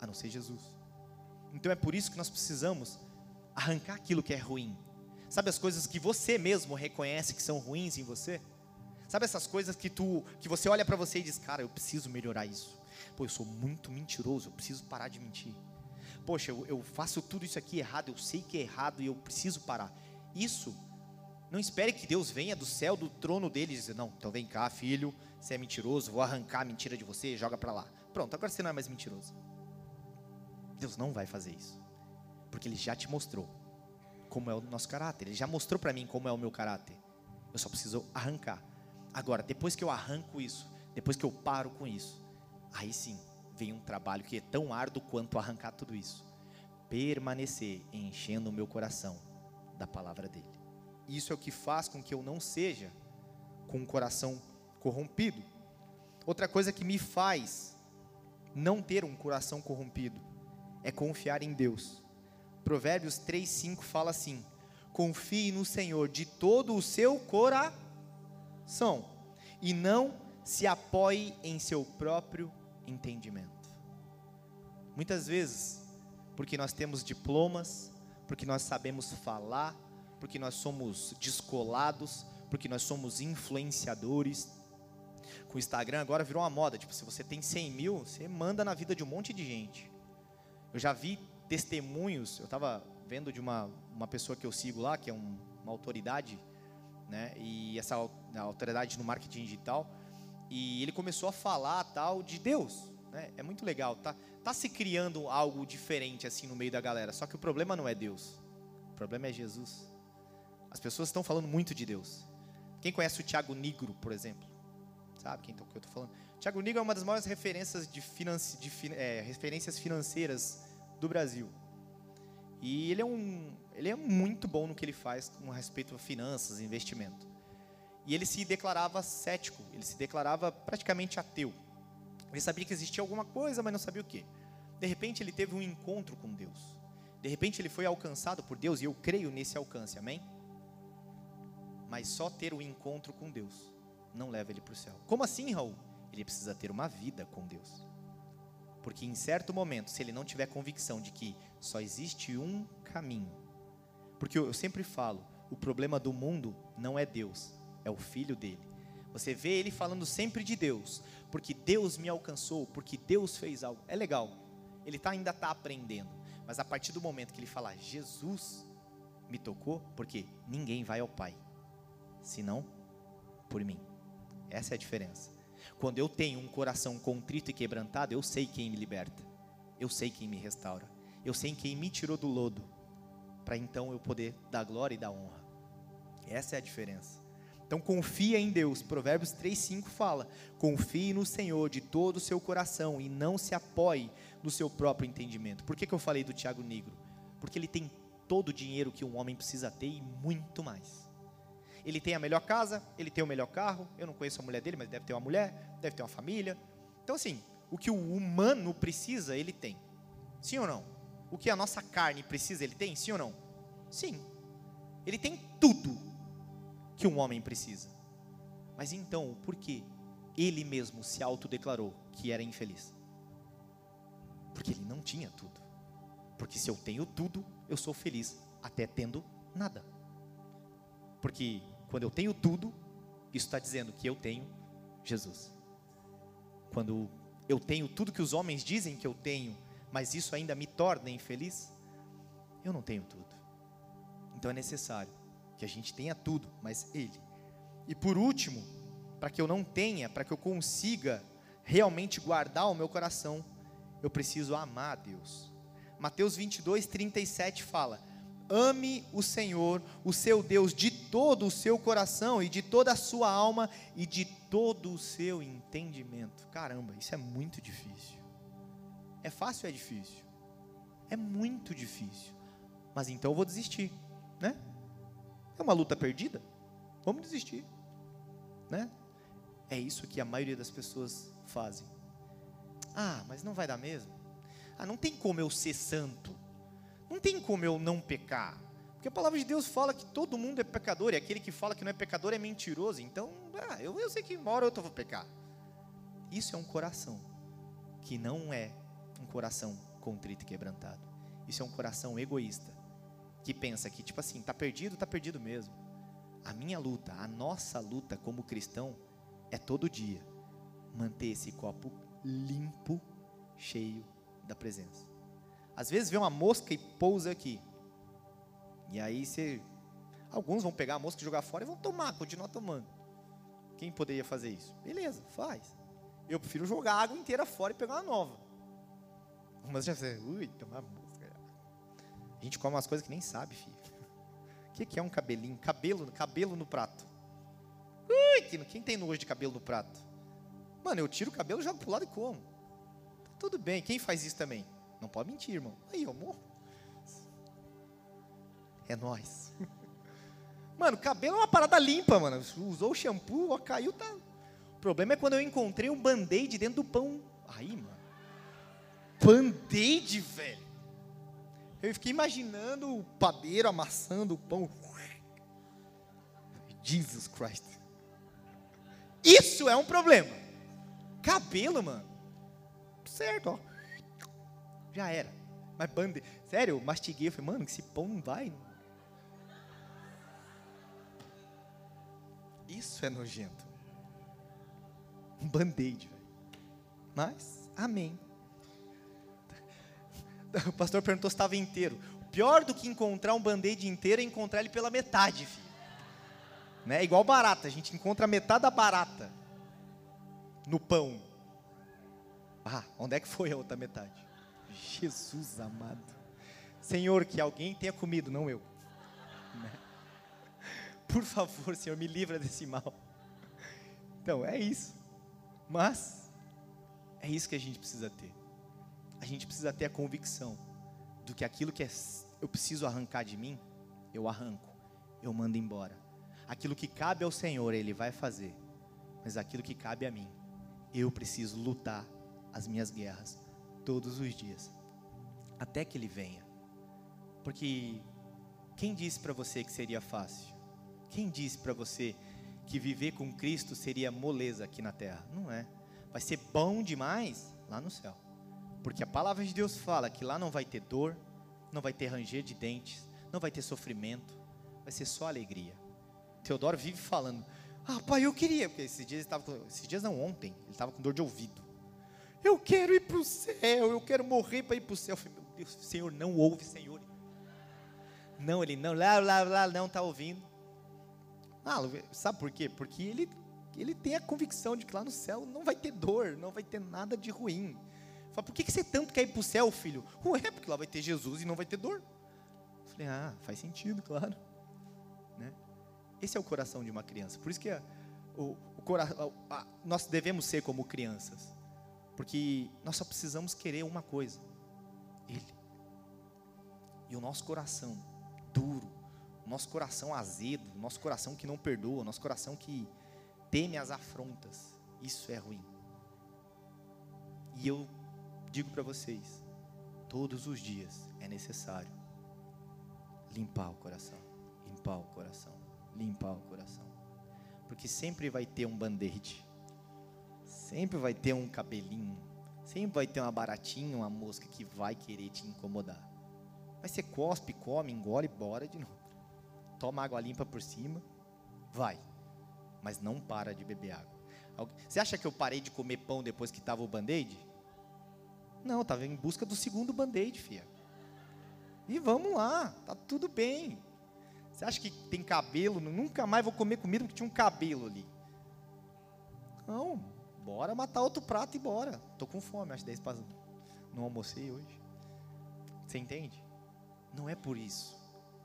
A não ser Jesus. Então é por isso que nós precisamos arrancar aquilo que é ruim. Sabe as coisas que você mesmo reconhece que são ruins em você? Sabe essas coisas que tu, que você olha para você e diz, cara, eu preciso melhorar isso. Pô, eu sou muito mentiroso, eu preciso parar de mentir. Poxa, eu, eu faço tudo isso aqui errado, eu sei que é errado e eu preciso parar. Isso, não espere que Deus venha do céu, do trono dele e dizer, não, então vem cá, filho, você é mentiroso, vou arrancar a mentira de você e joga para lá. Pronto, agora você não é mais mentiroso. Deus não vai fazer isso, porque Ele já te mostrou como é o nosso caráter. Ele já mostrou para mim como é o meu caráter. Eu só preciso arrancar. Agora, depois que eu arranco isso, depois que eu paro com isso, aí sim vem um trabalho que é tão árduo quanto arrancar tudo isso. Permanecer enchendo o meu coração da palavra dele. Isso é o que faz com que eu não seja com um coração corrompido. Outra coisa que me faz não ter um coração corrompido é confiar em Deus. Provérbios 3:5 fala assim: Confie no Senhor de todo o seu coração e não se apoie em seu próprio entendimento. Muitas vezes, porque nós temos diplomas, porque nós sabemos falar, porque nós somos descolados, porque nós somos influenciadores. Com o Instagram agora virou uma moda, tipo, se você tem 100 mil, você manda na vida de um monte de gente. Eu já vi testemunhos, eu estava vendo de uma, uma pessoa que eu sigo lá, que é um, uma autoridade, né, e essa autoridade no marketing digital, e ele começou a falar tal de Deus, né, é muito legal, tá, tá se criando algo diferente assim no meio da galera, só que o problema não é Deus, o problema é Jesus. As pessoas estão falando muito de Deus. Quem conhece o Tiago Nigro, por exemplo? Sabe quem que eu estou falando? Tiago Nigro é uma das maiores referências, de, financi, de é, referências financeiras do Brasil. E ele é, um, ele é muito bom no que ele faz com respeito a finanças, investimento. E ele se declarava cético, ele se declarava praticamente ateu. Ele sabia que existia alguma coisa, mas não sabia o que. De repente ele teve um encontro com Deus. De repente ele foi alcançado por Deus, e eu creio nesse alcance, amém? Mas só ter o um encontro com Deus não leva ele para o céu. Como assim, Raul? Ele precisa ter uma vida com Deus. Porque em certo momento, se ele não tiver convicção de que só existe um caminho, porque eu, sempre falo, o problema do mundo não é Deus, é o filho dele. Você vê ele falando sempre de Deus, porque Deus me alcançou, porque Deus fez algo. É legal, ele tá, ainda está aprendendo, mas a partir do momento que ele falar, Jesus me tocou, porque ninguém vai ao Pai, senão por mim. Essa é a diferença. Quando eu tenho um coração contrito e quebrantado, eu sei quem me liberta. Eu sei quem me restaura. Eu sei quem me tirou do lodo. Para então eu poder dar glória e dar honra. Essa é a diferença. Então confia em Deus. Provérbios 3:5 fala: "Confie no Senhor de todo o seu coração e não se apoie no seu próprio entendimento". Por que, que eu falei do Tiago Negro? Porque ele tem todo o dinheiro que um homem precisa ter e muito mais. Ele tem a melhor casa, ele tem o melhor carro. Eu não conheço a mulher dele, mas deve ter uma mulher, deve ter uma família. Então, assim, o que o humano precisa, ele tem. Sim ou não? O que a nossa carne precisa, ele tem? Sim ou não? Sim. Ele tem tudo que um homem precisa. Mas então, por que ele mesmo se autodeclarou que era infeliz? Porque ele não tinha tudo. Porque se eu tenho tudo, eu sou feliz até tendo nada. Porque quando eu tenho tudo, isso está dizendo que eu tenho Jesus. Quando eu tenho tudo que os homens dizem que eu tenho, mas isso ainda me torna infeliz, eu não tenho tudo. Então é necessário que a gente tenha tudo, mas Ele. E por último, para que eu não tenha, para que eu consiga realmente guardar o meu coração, eu preciso amar a Deus. Mateus 22, 37 fala: Ame o Senhor, o seu Deus, de todo o seu coração e de toda a sua alma e de todo o seu entendimento. Caramba, isso é muito difícil. É fácil ou é difícil? É muito difícil. Mas então eu vou desistir, né? É uma luta perdida? Vamos desistir, né? É isso que a maioria das pessoas fazem. Ah, mas não vai dar mesmo? Ah, não tem como eu ser santo. Não tem como eu não pecar. Porque a palavra de Deus fala que todo mundo é pecador, e aquele que fala que não é pecador é mentiroso. Então, ah, eu, eu sei que uma hora eu vou pecar. Isso é um coração que não é um coração contrito e quebrantado. Isso é um coração egoísta, que pensa que, tipo assim, está perdido, está perdido mesmo. A minha luta, a nossa luta como cristão, é todo dia manter esse copo limpo, cheio da presença. Às vezes vê uma mosca e pousa aqui. E aí você. Alguns vão pegar a mosca e jogar fora e vão tomar, continuar tomando. Quem poderia fazer isso? Beleza, faz. Eu prefiro jogar a água inteira fora e pegar uma nova. Mas já sei, ui, tomar mosca. Gente come umas coisas que nem sabe, filho. O que é um cabelinho? Cabelo, cabelo no prato. que quem tem nojo de cabelo no prato? Mano, eu tiro o cabelo, jogo pro lado e como. Tá tudo bem. Quem faz isso também? Não pode mentir, irmão. Aí, eu morro. É nós. Mano, cabelo é uma parada limpa, mano. Usou o shampoo, ó, caiu, tá. O problema é quando eu encontrei um band-aid dentro do pão. Aí, mano. Band-aid, velho. Eu fiquei imaginando o padeiro amassando o pão. Jesus Christ. Isso é um problema. Cabelo, mano. Certo, ó. Já era. Mas band Sério, eu mastiguei. Eu falei, mano, esse pão não vai. Isso é nojento. Um band-aid, velho. Mas, amém. O pastor perguntou se estava inteiro. Pior do que encontrar um band-aid inteiro é encontrar ele pela metade, filho. Né? Igual barata, a gente encontra metade da barata no pão. Ah, onde é que foi a outra metade? Jesus amado. Senhor, que alguém tenha comido, não eu. Né? Por favor, Senhor, me livra desse mal. Então, é isso. Mas, é isso que a gente precisa ter. A gente precisa ter a convicção do que aquilo que é, eu preciso arrancar de mim, eu arranco, eu mando embora. Aquilo que cabe ao Senhor, Ele vai fazer. Mas aquilo que cabe a mim, eu preciso lutar as minhas guerras todos os dias, até que Ele venha. Porque quem disse para você que seria fácil? Quem disse para você que viver com Cristo seria moleza aqui na terra? Não é. Vai ser bom demais lá no céu. Porque a palavra de Deus fala que lá não vai ter dor, não vai ter ranger de dentes, não vai ter sofrimento, vai ser só alegria. Teodoro vive falando: Ah, pai, eu queria, porque esses dias, ele estava, esses dias não, ontem, ele estava com dor de ouvido. Eu quero ir para o céu, eu quero morrer para ir para o céu. Eu falei, meu Deus, Senhor, não ouve, Senhor. Não, ele não, lá, lá, lá, não está ouvindo. Ah, sabe por quê? Porque ele, ele tem a convicção de que lá no céu não vai ter dor, não vai ter nada de ruim. Fala, por que, que você tanto quer ir para o céu, filho? Ué, porque lá vai ter Jesus e não vai ter dor. Eu falei, ah, faz sentido, claro. Né? Esse é o coração de uma criança. Por isso que o, o cora, a, a, nós devemos ser como crianças. Porque nós só precisamos querer uma coisa: Ele. E o nosso coração duro, o nosso coração azedo, o nosso coração que não perdoa, o nosso coração que teme as afrontas, isso é ruim. E eu digo para vocês, todos os dias é necessário limpar o coração, limpar o coração limpar o coração. Porque sempre vai ter um band-aid. Sempre vai ter um cabelinho. Sempre vai ter uma baratinha, uma mosca que vai querer te incomodar. Mas você cospe, come, engole bora de novo. Toma água limpa por cima. Vai. Mas não para de beber água. Você acha que eu parei de comer pão depois que estava o band-aid? Não, estava em busca do segundo band-aid, filha. E vamos lá, tá tudo bem. Você acha que tem cabelo? Nunca mais vou comer comida porque tinha um cabelo ali. Não, bora matar outro prato e bora. Tô com fome, acho 10 para não almocei hoje. Você entende? Não é por isso.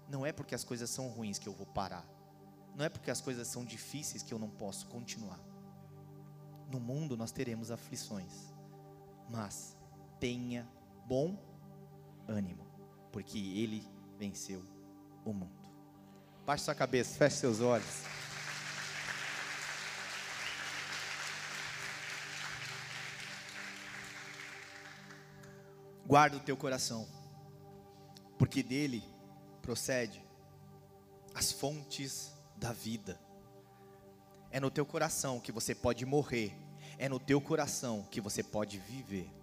Não é porque as coisas são ruins que eu vou parar. Não é porque as coisas são difíceis que eu não posso continuar. No mundo nós teremos aflições. Mas tenha bom ânimo, porque ele venceu o mundo. Baixe sua cabeça, feche seus olhos. Guarda o teu coração, porque dele procede as fontes da vida. É no teu coração que você pode morrer, é no teu coração que você pode viver.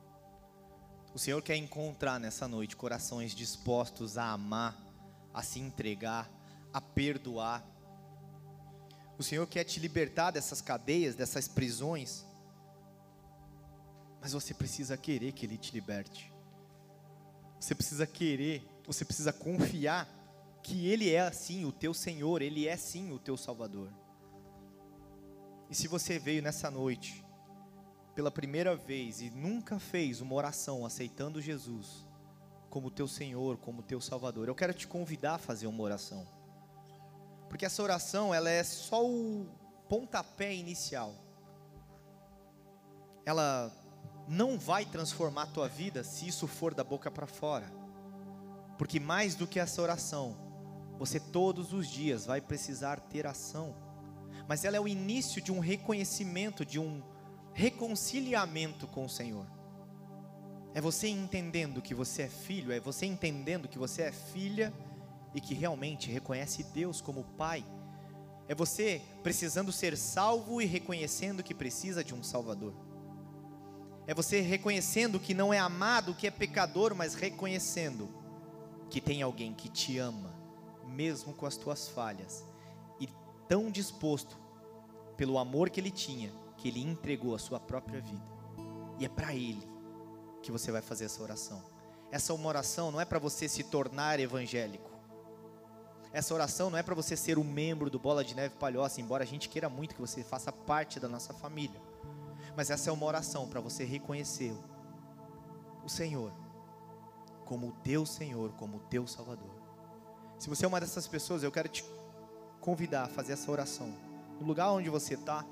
O Senhor quer encontrar nessa noite corações dispostos a amar, a se entregar, a perdoar. O Senhor quer te libertar dessas cadeias, dessas prisões. Mas você precisa querer que Ele te liberte. Você precisa querer, você precisa confiar que Ele é assim o teu Senhor, Ele é sim o teu Salvador. E se você veio nessa noite, pela primeira vez, e nunca fez uma oração aceitando Jesus como teu Senhor, como teu Salvador, eu quero te convidar a fazer uma oração. Porque essa oração, ela é só o, pontapé inicial, ela não vai transformar a tua vida se isso for da boca para fora. Porque mais do que essa oração, você todos os dias vai precisar ter ação. Mas ela é o início de um reconhecimento, de um reconciliamento com o Senhor. É você entendendo que você é filho, é você entendendo que você é filha e que realmente reconhece Deus como Pai. É você precisando ser salvo e reconhecendo que precisa de um Salvador. É você reconhecendo que não é amado, que é pecador, mas reconhecendo que tem alguém que te ama, mesmo com as tuas falhas, e tão disposto, pelo amor que ele tinha, que ele entregou a sua própria vida. E é para ele que você vai fazer essa oração. Essa uma oração não é para você se tornar evangélico. Essa oração não é para você ser um membro do Bola de Neve Palhoça, embora a gente queira muito que você faça parte da nossa família. Mas essa é uma oração para você reconhecer o Senhor como o teu Senhor, como o teu Salvador. Se você é uma dessas pessoas, eu quero te convidar a fazer essa oração. No lugar onde você está,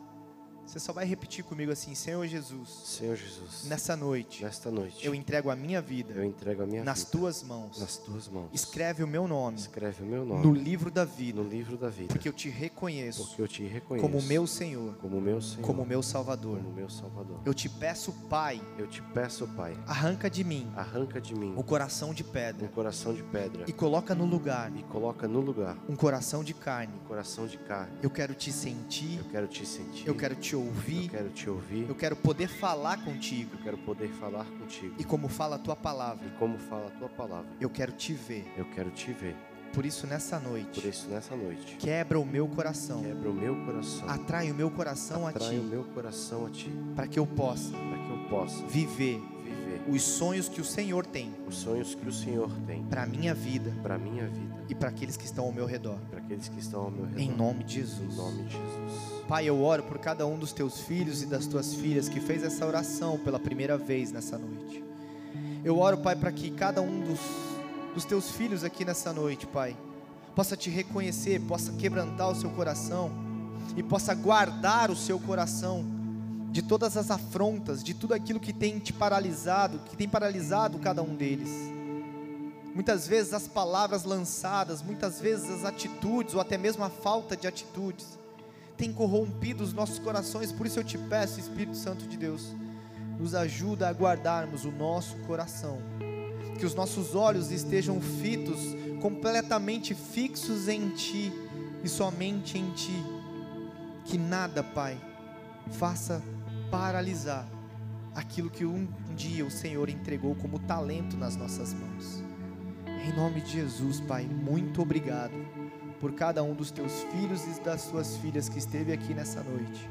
você só vai repetir comigo assim: Senhor Jesus. Senhor Jesus. Nessa noite. Nesta noite. Eu entrego a minha vida. Eu entrego a minha nas vida. tuas mãos. Nas tuas mãos. Escreve o meu nome. Escreve o meu nome. No livro da vida. No livro da vida. Porque eu te reconheço. Porque eu te reconheço. Como meu Senhor. Como meu Senhor. Como meu Salvador. Como meu Salvador. Eu te peço, Pai. Eu te peço, Pai. Arranca de mim. Arranca de mim. O coração de pedra. Um coração de pedra. E coloca no lugar. E coloca no lugar. Um coração de carne. Um coração de carne. Eu quero te sentir. Eu quero te sentir. Eu quero te ouvir. Eu quero te ouvir. Eu quero poder falar contigo. Eu quero poder falar contigo. E como fala a tua palavra. E como fala a tua palavra. Eu quero te ver. Eu quero te ver. Por isso nessa noite. Por isso nessa noite. Quebra o meu coração. Quebra o meu coração. Atrai o meu coração Atrai a ti. o meu coração a ti. Para que eu possa. Para que eu possa viver. Viver. Os sonhos que o Senhor tem. Os sonhos que o Senhor tem. Para minha vida. Para minha vida. E para aqueles que estão ao meu redor. Para aqueles que estão ao meu redor. Em nome de Jesus. Em nome de Jesus. Pai, eu oro por cada um dos teus filhos e das tuas filhas que fez essa oração pela primeira vez nessa noite. Eu oro, Pai, para que cada um dos, dos teus filhos aqui nessa noite, Pai, possa te reconhecer, possa quebrantar o seu coração e possa guardar o seu coração de todas as afrontas, de tudo aquilo que tem te paralisado, que tem paralisado cada um deles. Muitas vezes as palavras lançadas, muitas vezes as atitudes ou até mesmo a falta de atitudes tem corrompido os nossos corações, por isso eu te peço, Espírito Santo de Deus, nos ajuda a guardarmos o nosso coração, que os nossos olhos estejam fitos, completamente fixos em Ti e somente em Ti, que nada, Pai, faça paralisar aquilo que um dia o Senhor entregou como talento nas nossas mãos. Em nome de Jesus, Pai, muito obrigado por cada um dos teus filhos e das suas filhas que esteve aqui nessa noite.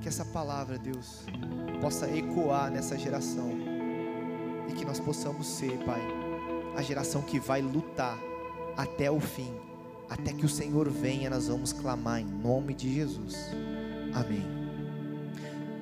Que essa palavra, Deus, possa ecoar nessa geração e que nós possamos ser, Pai, a geração que vai lutar até o fim, até que o Senhor venha, nós vamos clamar em nome de Jesus. Amém.